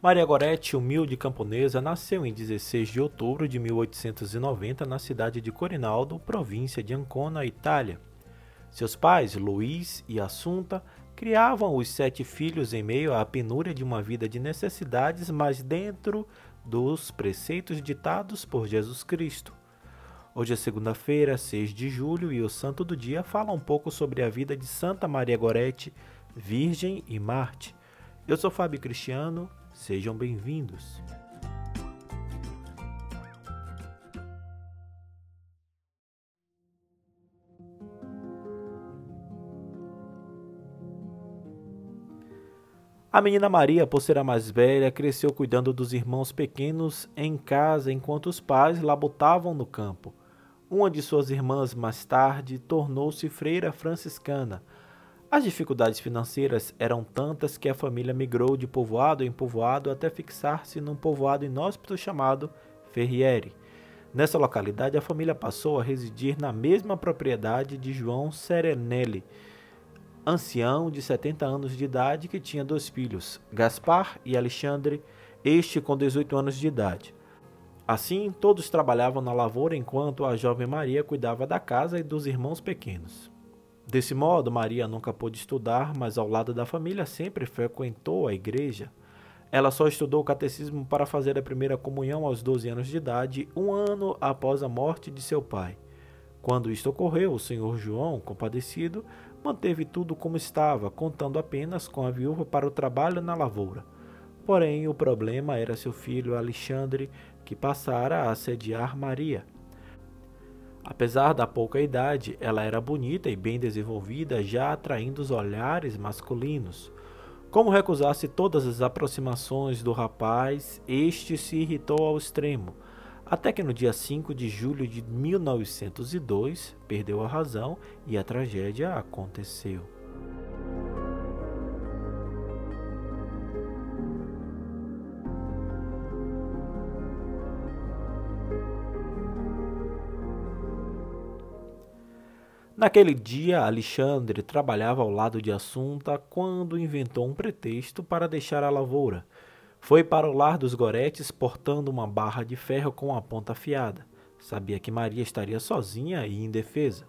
Maria Goretti, humilde camponesa, nasceu em 16 de outubro de 1890 na cidade de Corinaldo, província de Ancona, Itália. Seus pais, Luiz e Assunta, criavam os sete filhos em meio à penúria de uma vida de necessidades, mas dentro dos preceitos ditados por Jesus Cristo. Hoje é segunda-feira, 6 de julho, e o Santo do Dia fala um pouco sobre a vida de Santa Maria Goretti, Virgem e Marte. Eu sou Fábio Cristiano Sejam bem-vindos. A menina Maria, por ser a mais velha, cresceu cuidando dos irmãos pequenos em casa enquanto os pais labutavam no campo. Uma de suas irmãs, mais tarde, tornou-se freira franciscana as dificuldades financeiras eram tantas que a família migrou de povoado em povoado até fixar-se num povoado inóspito chamado Ferriere. Nessa localidade, a família passou a residir na mesma propriedade de João Serenelli, ancião de 70 anos de idade que tinha dois filhos, Gaspar e Alexandre, este com 18 anos de idade. Assim, todos trabalhavam na lavoura enquanto a jovem Maria cuidava da casa e dos irmãos pequenos. Desse modo, Maria nunca pôde estudar, mas ao lado da família sempre frequentou a igreja. Ela só estudou o catecismo para fazer a primeira comunhão aos 12 anos de idade, um ano após a morte de seu pai. Quando isto ocorreu, o senhor João, compadecido, manteve tudo como estava, contando apenas com a viúva para o trabalho na lavoura. Porém, o problema era seu filho Alexandre, que passara a assediar Maria. Apesar da pouca idade, ela era bonita e bem desenvolvida, já atraindo os olhares masculinos. Como recusasse todas as aproximações do rapaz, este se irritou ao extremo, até que no dia 5 de julho de 1902 perdeu a razão e a tragédia aconteceu. Naquele dia, Alexandre trabalhava ao lado de Assunta quando inventou um pretexto para deixar a lavoura. Foi para o lar dos Goretes portando uma barra de ferro com a ponta afiada. Sabia que Maria estaria sozinha e indefesa.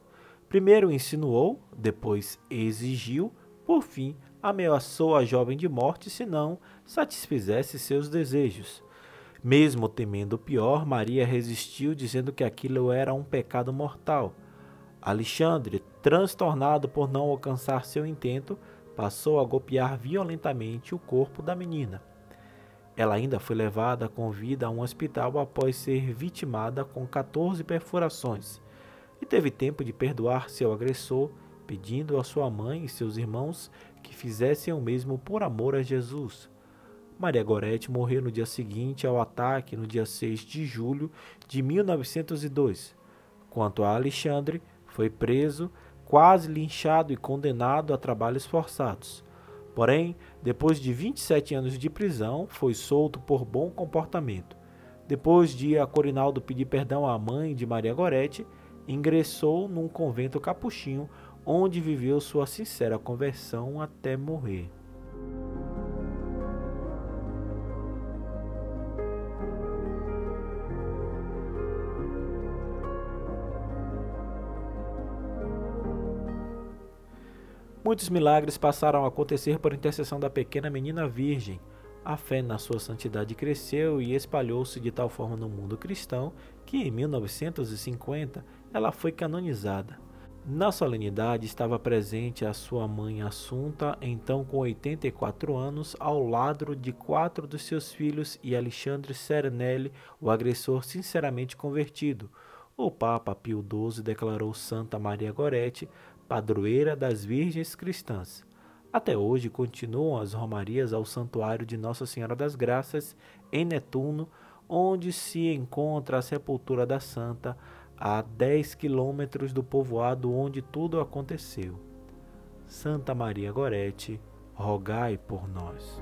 Primeiro insinuou, depois exigiu, por fim ameaçou a jovem de morte se não satisfizesse seus desejos. Mesmo temendo o pior, Maria resistiu, dizendo que aquilo era um pecado mortal. Alexandre, transtornado por não alcançar seu intento, passou a golpear violentamente o corpo da menina. Ela ainda foi levada com vida a um hospital após ser vitimada com 14 perfurações e teve tempo de perdoar seu agressor, pedindo a sua mãe e seus irmãos que fizessem o mesmo por amor a Jesus. Maria Gorete morreu no dia seguinte ao ataque, no dia 6 de julho de 1902. Quanto a Alexandre, foi preso, quase linchado e condenado a trabalhos forçados. Porém, depois de 27 anos de prisão, foi solto por bom comportamento. Depois de a Corinaldo pedir perdão à mãe de Maria Goretti, ingressou num convento capuchinho, onde viveu sua sincera conversão até morrer. Muitos milagres passaram a acontecer por intercessão da pequena menina virgem. A fé na sua santidade cresceu e espalhou-se de tal forma no mundo cristão que, em 1950, ela foi canonizada. Na solenidade estava presente a sua mãe Assunta, então com 84 anos, ao lado de quatro dos seus filhos e Alexandre Serenelli, o agressor sinceramente convertido. O Papa Pio XII declarou Santa Maria Goretti padroeira das virgens cristãs. Até hoje continuam as romarias ao Santuário de Nossa Senhora das Graças, em Netuno, onde se encontra a sepultura da Santa, a 10 quilômetros do povoado onde tudo aconteceu. Santa Maria Gorete, rogai por nós.